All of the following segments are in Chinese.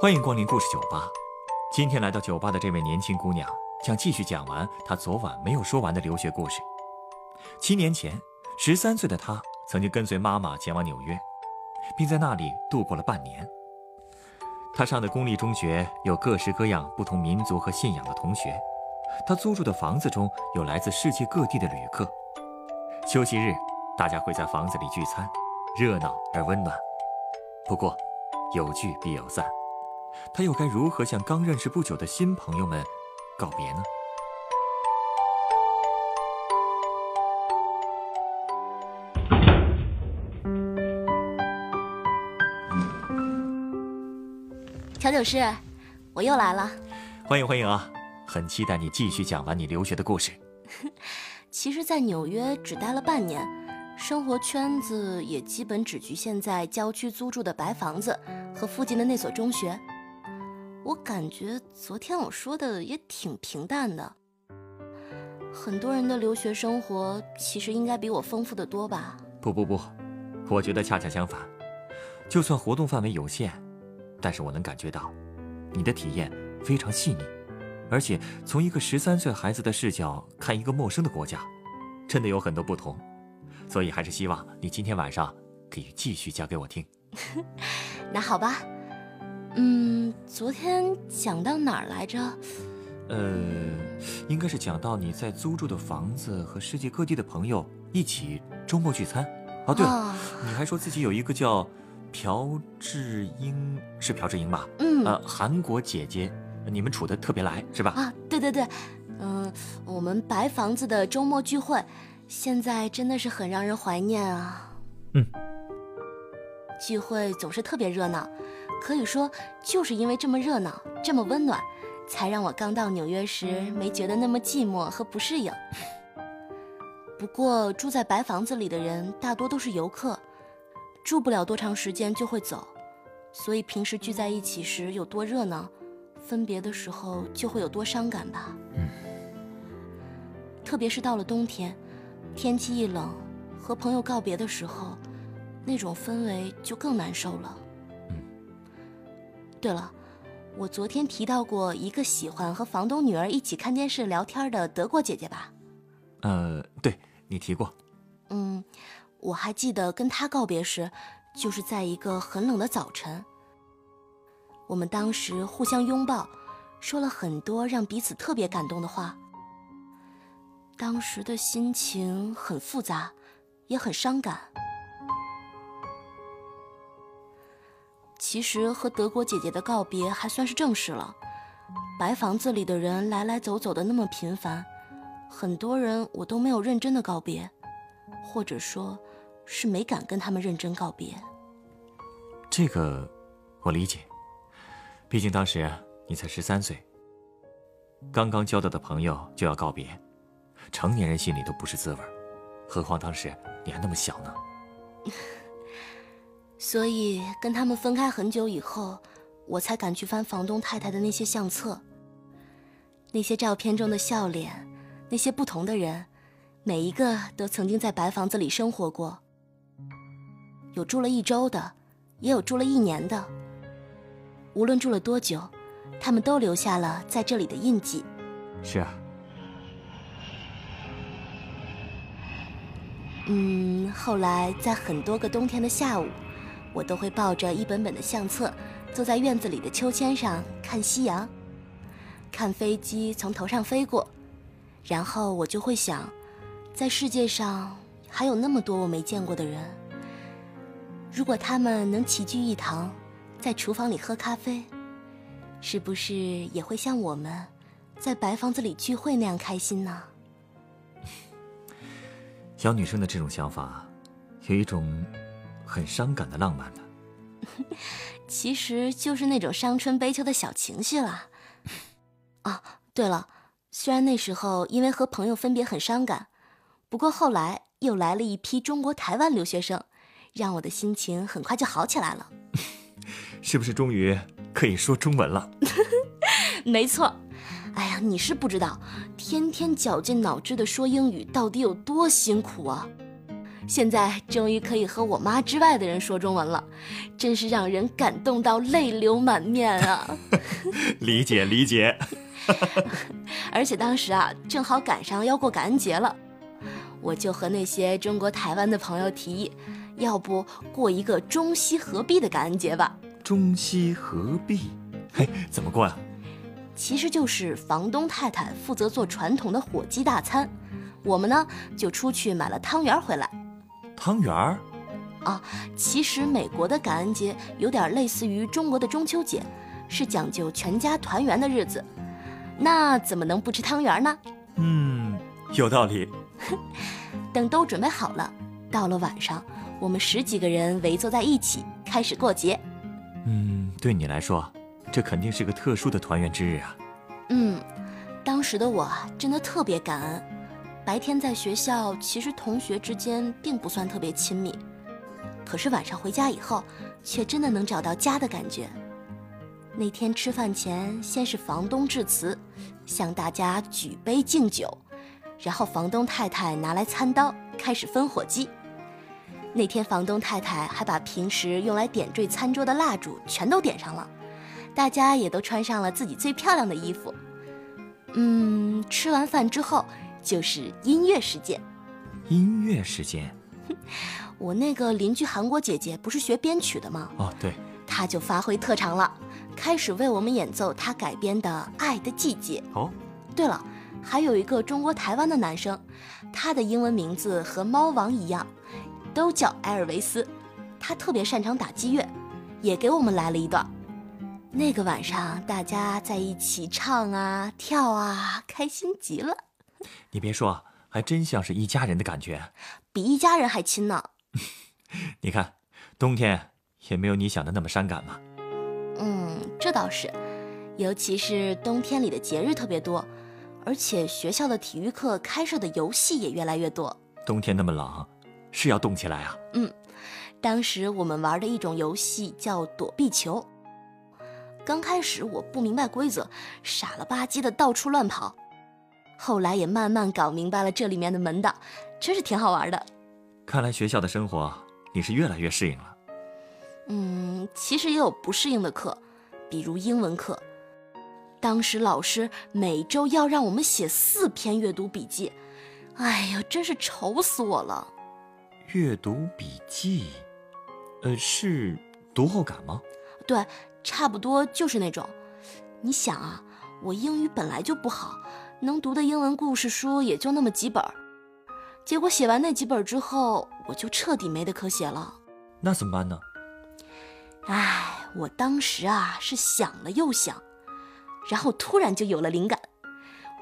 欢迎光临故事酒吧。今天来到酒吧的这位年轻姑娘，将继续讲完她昨晚没有说完的留学故事。七年前，十三岁的她曾经跟随妈妈前往纽约，并在那里度过了半年。她上的公立中学有各式各样不同民族和信仰的同学，她租住的房子中有来自世界各地的旅客。休息日，大家会在房子里聚餐，热闹而温暖。不过，有聚必有散，她又该如何向刚认识不久的新朋友们告别呢？调酒师，我又来了。欢迎欢迎啊！很期待你继续讲完你留学的故事。其实，在纽约只待了半年，生活圈子也基本只局限在郊区租住的白房子和附近的那所中学。我感觉昨天我说的也挺平淡的。很多人的留学生活其实应该比我丰富的多吧？不不不，我觉得恰恰相反。就算活动范围有限，但是我能感觉到，你的体验非常细腻。而且从一个十三岁孩子的视角看一个陌生的国家，真的有很多不同，所以还是希望你今天晚上可以继续讲给我听。那好吧，嗯，昨天讲到哪儿来着？呃，应该是讲到你在租住的房子和世界各地的朋友一起周末聚餐。哦，对了，你还说自己有一个叫朴智英，是朴智英吧？嗯，呃，韩国姐姐。你们处的特别来是吧？啊，对对对，嗯，我们白房子的周末聚会，现在真的是很让人怀念啊。嗯，聚会总是特别热闹，可以说就是因为这么热闹，这么温暖，才让我刚到纽约时没觉得那么寂寞和不适应。不过住在白房子里的人大多都是游客，住不了多长时间就会走，所以平时聚在一起时有多热闹。分别的时候就会有多伤感吧。嗯，特别是到了冬天，天气一冷，和朋友告别的时候，那种氛围就更难受了。嗯。对了，我昨天提到过一个喜欢和房东女儿一起看电视聊天的德国姐姐吧？呃，对你提过。嗯，我还记得跟她告别时，就是在一个很冷的早晨。我们当时互相拥抱，说了很多让彼此特别感动的话。当时的心情很复杂，也很伤感。其实和德国姐姐的告别还算是正式了。白房子里的人来来走走的那么频繁，很多人我都没有认真的告别，或者说，是没敢跟他们认真告别。这个，我理解。毕竟当时你才十三岁，刚刚交到的朋友就要告别，成年人心里都不是滋味何况当时你还那么小呢。所以跟他们分开很久以后，我才敢去翻房东太太的那些相册。那些照片中的笑脸，那些不同的人，每一个都曾经在白房子里生活过，有住了一周的，也有住了一年的。无论住了多久，他们都留下了在这里的印记。是啊。嗯，后来在很多个冬天的下午，我都会抱着一本本的相册，坐在院子里的秋千上看夕阳，看飞机从头上飞过，然后我就会想，在世界上还有那么多我没见过的人，如果他们能齐聚一堂。在厨房里喝咖啡，是不是也会像我们在白房子里聚会那样开心呢？小女生的这种想法，有一种很伤感的浪漫呢。其实就是那种伤春悲秋的小情绪啦。哦，对了，虽然那时候因为和朋友分别很伤感，不过后来又来了一批中国台湾留学生，让我的心情很快就好起来了。是不是终于可以说中文了？没错。哎呀，你是不知道，天天绞尽脑汁的说英语到底有多辛苦啊！现在终于可以和我妈之外的人说中文了，真是让人感动到泪流满面啊！理 解理解。而且当时啊，正好赶上要过感恩节了，我就和那些中国台湾的朋友提议，要不过一个中西合璧的感恩节吧？中西合璧，嘿，怎么过呀？其实就是房东太太负责做传统的火鸡大餐，我们呢就出去买了汤圆回来。汤圆儿？啊，其实美国的感恩节有点类似于中国的中秋节，是讲究全家团圆的日子。那怎么能不吃汤圆呢？嗯，有道理。等都准备好了，到了晚上，我们十几个人围坐在一起开始过节。嗯，对你来说。这肯定是个特殊的团圆之日啊！嗯，当时的我真的特别感恩。白天在学校，其实同学之间并不算特别亲密，可是晚上回家以后，却真的能找到家的感觉。那天吃饭前，先是房东致辞，向大家举杯敬酒，然后房东太太拿来餐刀，开始分火鸡。那天房东太太还把平时用来点缀餐桌的蜡烛全都点上了。大家也都穿上了自己最漂亮的衣服。嗯，吃完饭之后就是音乐时间。音乐时间，我那个邻居韩国姐姐不是学编曲的吗？哦，对，她就发挥特长了，开始为我们演奏她改编的《爱的季节》。哦，对了，还有一个中国台湾的男生，他的英文名字和猫王一样，都叫埃尔维斯，他特别擅长打击乐，也给我们来了一段。那个晚上，大家在一起唱啊跳啊，开心极了。你别说，还真像是一家人的感觉，比一家人还亲呢。你看，冬天也没有你想的那么伤感嘛。嗯，这倒是，尤其是冬天里的节日特别多，而且学校的体育课开设的游戏也越来越多。冬天那么冷，是要动起来啊。嗯，当时我们玩的一种游戏叫躲避球。刚开始我不明白规则，傻了吧唧的到处乱跑，后来也慢慢搞明白了这里面的门道，真是挺好玩的。看来学校的生活你是越来越适应了。嗯，其实也有不适应的课，比如英文课，当时老师每周要让我们写四篇阅读笔记，哎呀，真是愁死我了。阅读笔记，呃，是读后感吗？对。差不多就是那种，你想啊，我英语本来就不好，能读的英文故事书也就那么几本结果写完那几本之后，我就彻底没得可写了。那怎么办呢？唉，我当时啊是想了又想，然后突然就有了灵感，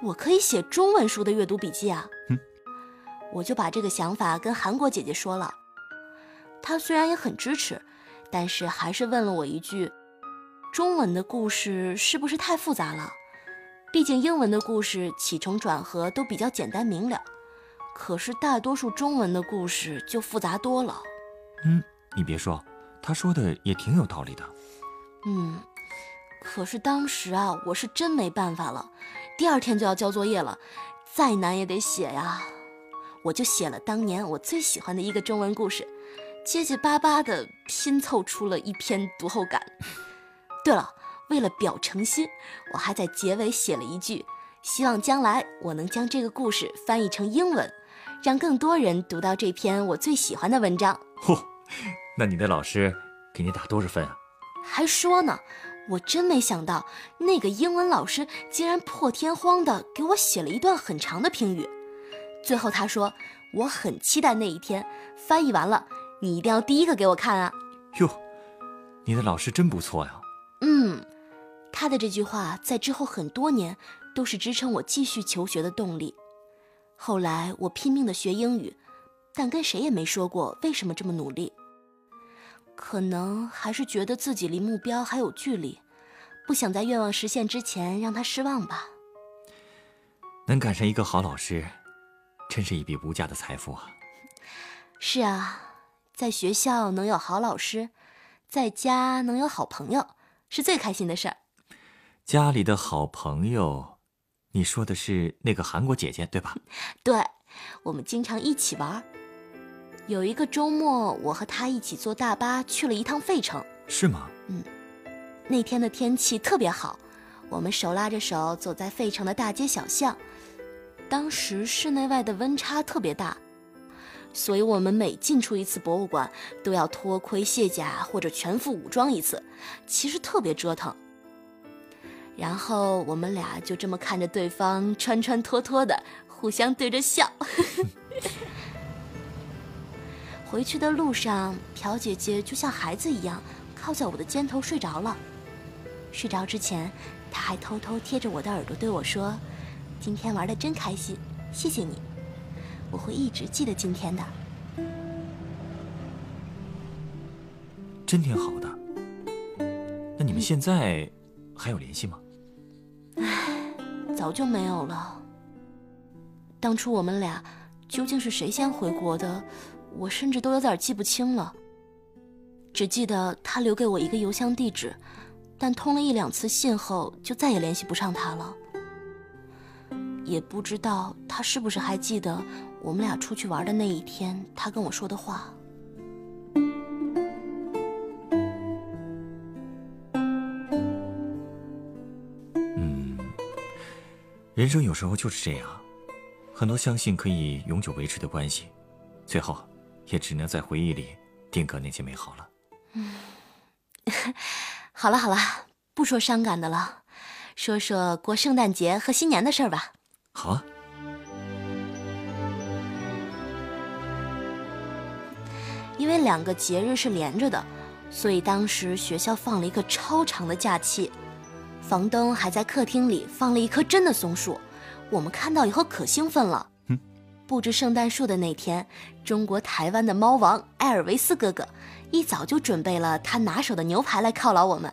我可以写中文书的阅读笔记啊。嗯，我就把这个想法跟韩国姐姐说了，她虽然也很支持，但是还是问了我一句。中文的故事是不是太复杂了？毕竟英文的故事起承转合都比较简单明了，可是大多数中文的故事就复杂多了。嗯，你别说，他说的也挺有道理的。嗯，可是当时啊，我是真没办法了，第二天就要交作业了，再难也得写呀。我就写了当年我最喜欢的一个中文故事，结结巴巴的拼凑出了一篇读后感。对了，为了表诚心，我还在结尾写了一句，希望将来我能将这个故事翻译成英文，让更多人读到这篇我最喜欢的文章。嚯，那你的老师给你打多少分啊？还说呢，我真没想到那个英文老师竟然破天荒的给我写了一段很长的评语。最后他说，我很期待那一天翻译完了，你一定要第一个给我看啊。哟，你的老师真不错呀。嗯，他的这句话在之后很多年都是支撑我继续求学的动力。后来我拼命的学英语，但跟谁也没说过为什么这么努力。可能还是觉得自己离目标还有距离，不想在愿望实现之前让他失望吧。能赶上一个好老师，真是一笔无价的财富啊！是啊，在学校能有好老师，在家能有好朋友。是最开心的事儿。家里的好朋友，你说的是那个韩国姐姐对吧？对，我们经常一起玩。有一个周末，我和她一起坐大巴去了一趟费城。是吗？嗯。那天的天气特别好，我们手拉着手走在费城的大街小巷。当时室内外的温差特别大，所以我们每进出一次博物馆都要脱盔卸甲或者全副武装一次，其实特别折腾。然后我们俩就这么看着对方穿穿脱脱的，互相对着笑。回去的路上，朴姐姐就像孩子一样靠在我的肩头睡着了。睡着之前，她还偷偷贴着我的耳朵对我说：“今天玩的真开心，谢谢你，我会一直记得今天的。”真挺好的。那你们现在还有联系吗？早就没有了。当初我们俩究竟是谁先回国的，我甚至都有点记不清了。只记得他留给我一个邮箱地址，但通了一两次信后就再也联系不上他了。也不知道他是不是还记得我们俩出去玩的那一天，他跟我说的话。人生有时候就是这样，很多相信可以永久维持的关系，最后也只能在回忆里定格那些美好了。嗯，好了好了，不说伤感的了，说说过圣诞节和新年的事儿吧。好啊。因为两个节日是连着的，所以当时学校放了一个超长的假期。房东还在客厅里放了一棵真的松树，我们看到以后可兴奋了。布置圣诞树的那天，中国台湾的猫王艾尔维斯哥哥一早就准备了他拿手的牛排来犒劳我们。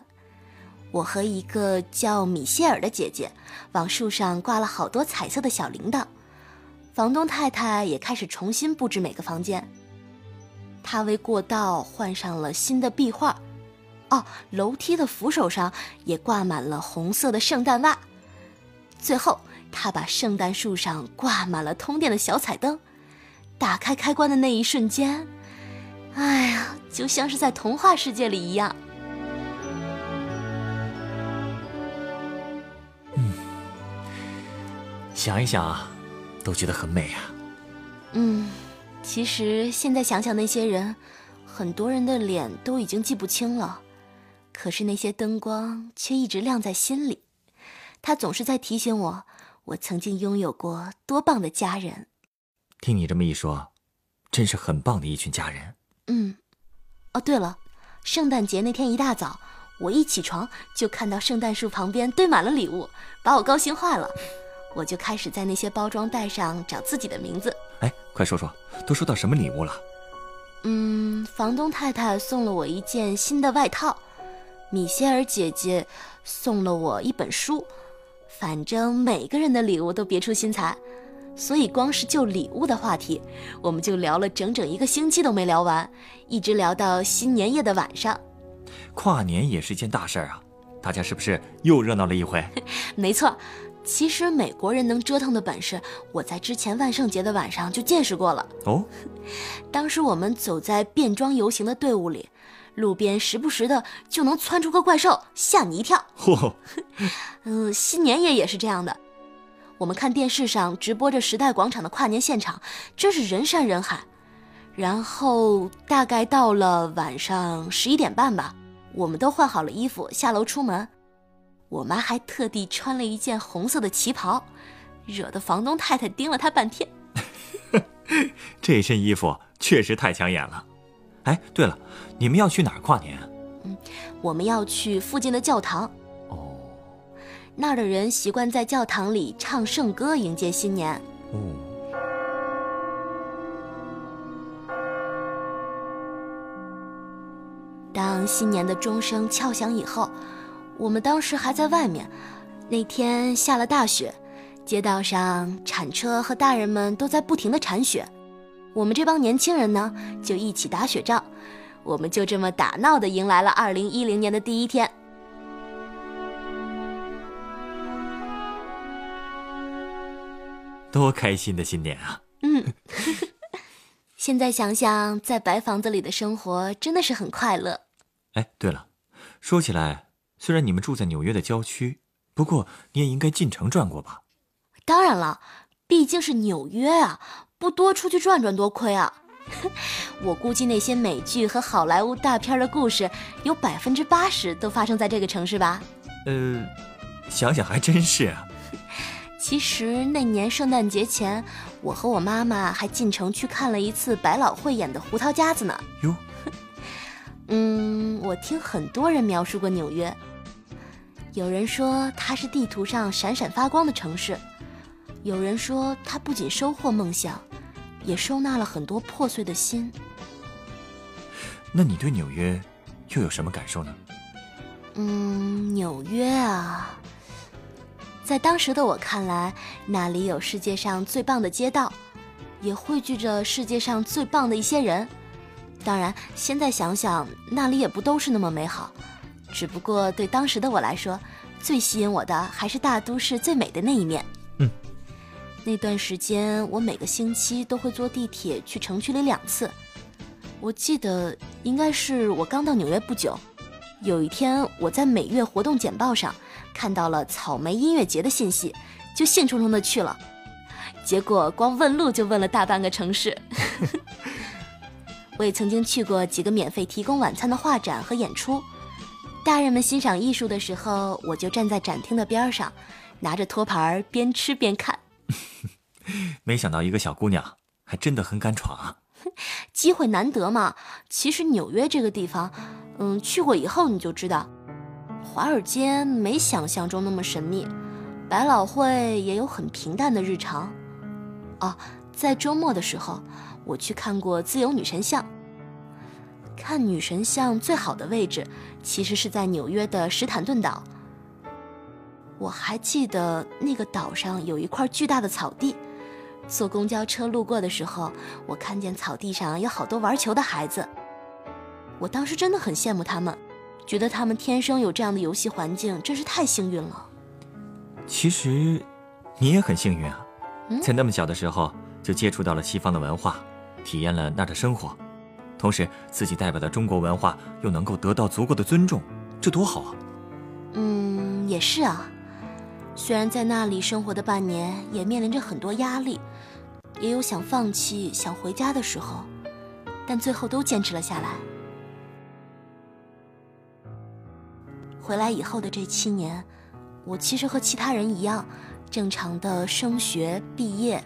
我和一个叫米歇尔的姐姐往树上挂了好多彩色的小铃铛。房东太太也开始重新布置每个房间。她为过道换上了新的壁画。哦，楼梯的扶手上也挂满了红色的圣诞袜。最后，他把圣诞树上挂满了通电的小彩灯。打开开关的那一瞬间，哎呀，就像是在童话世界里一样。嗯，想一想，都觉得很美啊。嗯，其实现在想想那些人，很多人的脸都已经记不清了。可是那些灯光却一直亮在心里，它总是在提醒我，我曾经拥有过多棒的家人。听你这么一说，真是很棒的一群家人。嗯，哦对了，圣诞节那天一大早，我一起床就看到圣诞树旁边堆满了礼物，把我高兴坏了。我就开始在那些包装袋上找自己的名字。哎，快说说，都收到什么礼物了？嗯，房东太太送了我一件新的外套。米歇尔姐姐送了我一本书，反正每个人的礼物都别出心裁，所以光是就礼物的话题，我们就聊了整整一个星期都没聊完，一直聊到新年夜的晚上。跨年也是一件大事儿啊，大家是不是又热闹了一回？没错，其实美国人能折腾的本事，我在之前万圣节的晚上就见识过了。哦，当时我们走在变装游行的队伍里。路边时不时的就能窜出个怪兽，吓你一跳。嚯，嗯，新年夜也是这样的。我们看电视上直播着时代广场的跨年现场，真是人山人海。然后大概到了晚上十一点半吧，我们都换好了衣服下楼出门。我妈还特地穿了一件红色的旗袍，惹得房东太太盯了她半天。这身衣服确实太抢眼了。哎，对了，你们要去哪儿跨年？嗯，我们要去附近的教堂。哦，那儿的人习惯在教堂里唱圣歌迎接新年。哦。当新年的钟声敲响以后，我们当时还在外面。那天下了大雪，街道上铲车和大人们都在不停的铲雪。我们这帮年轻人呢，就一起打雪仗，我们就这么打闹的迎来了二零一零年的第一天。多开心的新年啊！嗯，现在想想，在白房子里的生活真的是很快乐。哎，对了，说起来，虽然你们住在纽约的郊区，不过你也应该进城转过吧？当然了，毕竟是纽约啊，不多出去转转多亏啊。我估计那些美剧和好莱坞大片的故事，有百分之八十都发生在这个城市吧？呃，想想还真是啊。其实那年圣诞节前，我和我妈妈还进城去看了一次百老汇演的《胡桃夹子》呢。哟，嗯，我听很多人描述过纽约，有人说它是地图上闪闪发光的城市，有人说他不仅收获梦想，也收纳了很多破碎的心。那你对纽约又有什么感受呢？嗯，纽约啊。在当时的我看来，那里有世界上最棒的街道，也汇聚着世界上最棒的一些人。当然，现在想想，那里也不都是那么美好。只不过对当时的我来说，最吸引我的还是大都市最美的那一面。嗯，那段时间，我每个星期都会坐地铁去城区里两次。我记得应该是我刚到纽约不久。有一天，我在每月活动简报上看到了草莓音乐节的信息，就兴冲冲的去了。结果光问路就问了大半个城市。我也曾经去过几个免费提供晚餐的画展和演出，大人们欣赏艺术的时候，我就站在展厅的边上，拿着托盘边吃边看。没想到一个小姑娘还真的很敢闯啊！机会难得嘛。其实纽约这个地方。嗯，去过以后你就知道，华尔街没想象中那么神秘，百老汇也有很平淡的日常。哦，在周末的时候，我去看过自由女神像。看女神像最好的位置，其实是在纽约的史坦顿岛。我还记得那个岛上有一块巨大的草地，坐公交车路过的时候，我看见草地上有好多玩球的孩子。我当时真的很羡慕他们，觉得他们天生有这样的游戏环境，真是太幸运了。其实，你也很幸运啊，在那么小的时候就接触到了西方的文化，体验了那儿的生活，同时自己代表的中国文化又能够得到足够的尊重，这多好啊！嗯，也是啊。虽然在那里生活的半年，也面临着很多压力，也有想放弃、想回家的时候，但最后都坚持了下来。回来以后的这七年，我其实和其他人一样，正常的升学毕业。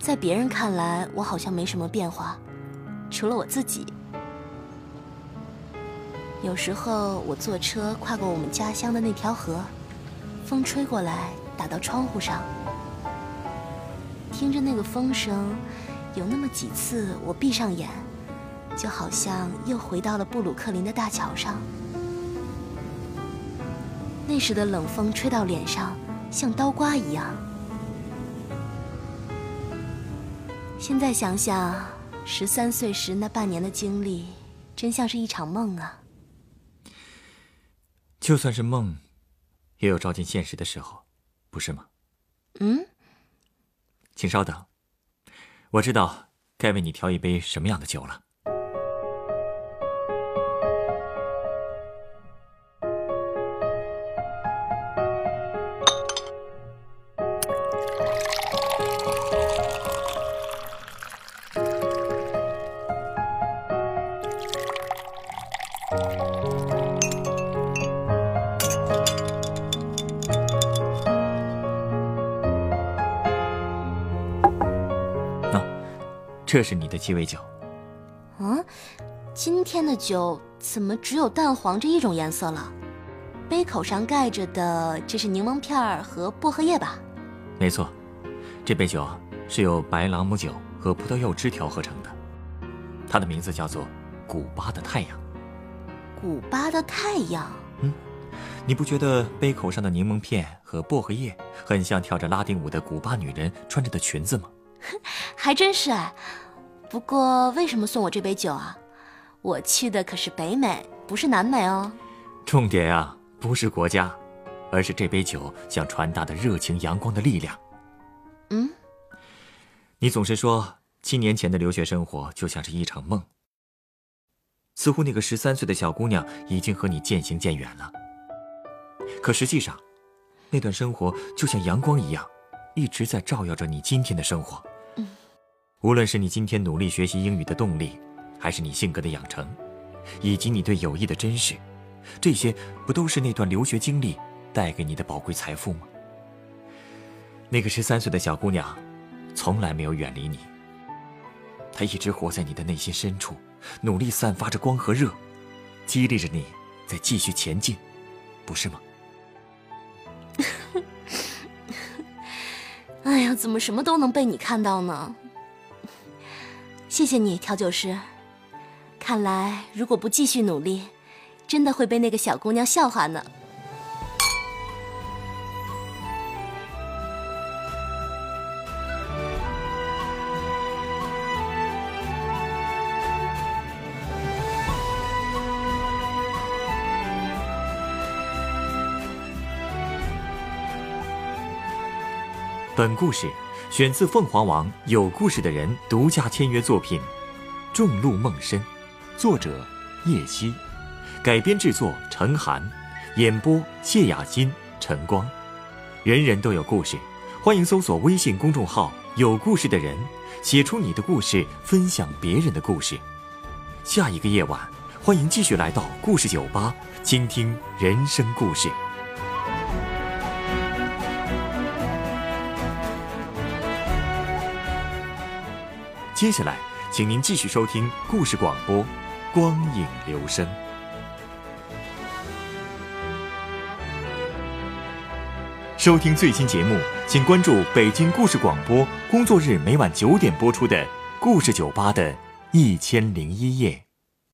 在别人看来，我好像没什么变化，除了我自己。有时候我坐车跨过我们家乡的那条河，风吹过来打到窗户上，听着那个风声，有那么几次我闭上眼，就好像又回到了布鲁克林的大桥上。那时的冷风吹到脸上，像刀刮一样。现在想想，十三岁时那半年的经历，真像是一场梦啊。就算是梦，也有照进现实的时候，不是吗？嗯。请稍等，我知道该为你调一杯什么样的酒了。这是你的鸡尾酒。嗯，今天的酒怎么只有淡黄这一种颜色了？杯口上盖着的，这是柠檬片儿和薄荷叶吧？没错，这杯酒是由白朗姆酒和葡萄柚汁调合成的，它的名字叫做“古巴的太阳”。古巴的太阳。嗯，你不觉得杯口上的柠檬片和薄荷叶很像跳着拉丁舞的古巴女人穿着的裙子吗？还真是哎。不过，为什么送我这杯酒啊？我去的可是北美，不是南美哦。重点啊，不是国家，而是这杯酒想传达的热情、阳光的力量。嗯，你总是说七年前的留学生活就像是一场梦。似乎那个十三岁的小姑娘已经和你渐行渐远了。可实际上，那段生活就像阳光一样，一直在照耀着你今天的生活。无论是你今天努力学习英语的动力，还是你性格的养成，以及你对友谊的珍视，这些不都是那段留学经历带给你的宝贵财富吗？那个十三岁的小姑娘，从来没有远离你。她一直活在你的内心深处。努力散发着光和热，激励着你再继续前进，不是吗？哎呀，怎么什么都能被你看到呢？谢谢你，调酒师。看来如果不继续努力，真的会被那个小姑娘笑话呢。本故事选自凤凰网有故事的人独家签约作品《众路梦深》，作者叶希，改编制作陈寒，演播谢雅欣、陈光。人人都有故事，欢迎搜索微信公众号“有故事的人”，写出你的故事，分享别人的故事。下一个夜晚，欢迎继续来到故事酒吧，倾听人生故事。接下来，请您继续收听故事广播《光影留声》。收听最新节目，请关注北京故事广播，工作日每晚九点播出的《故事酒吧》的一千零一夜。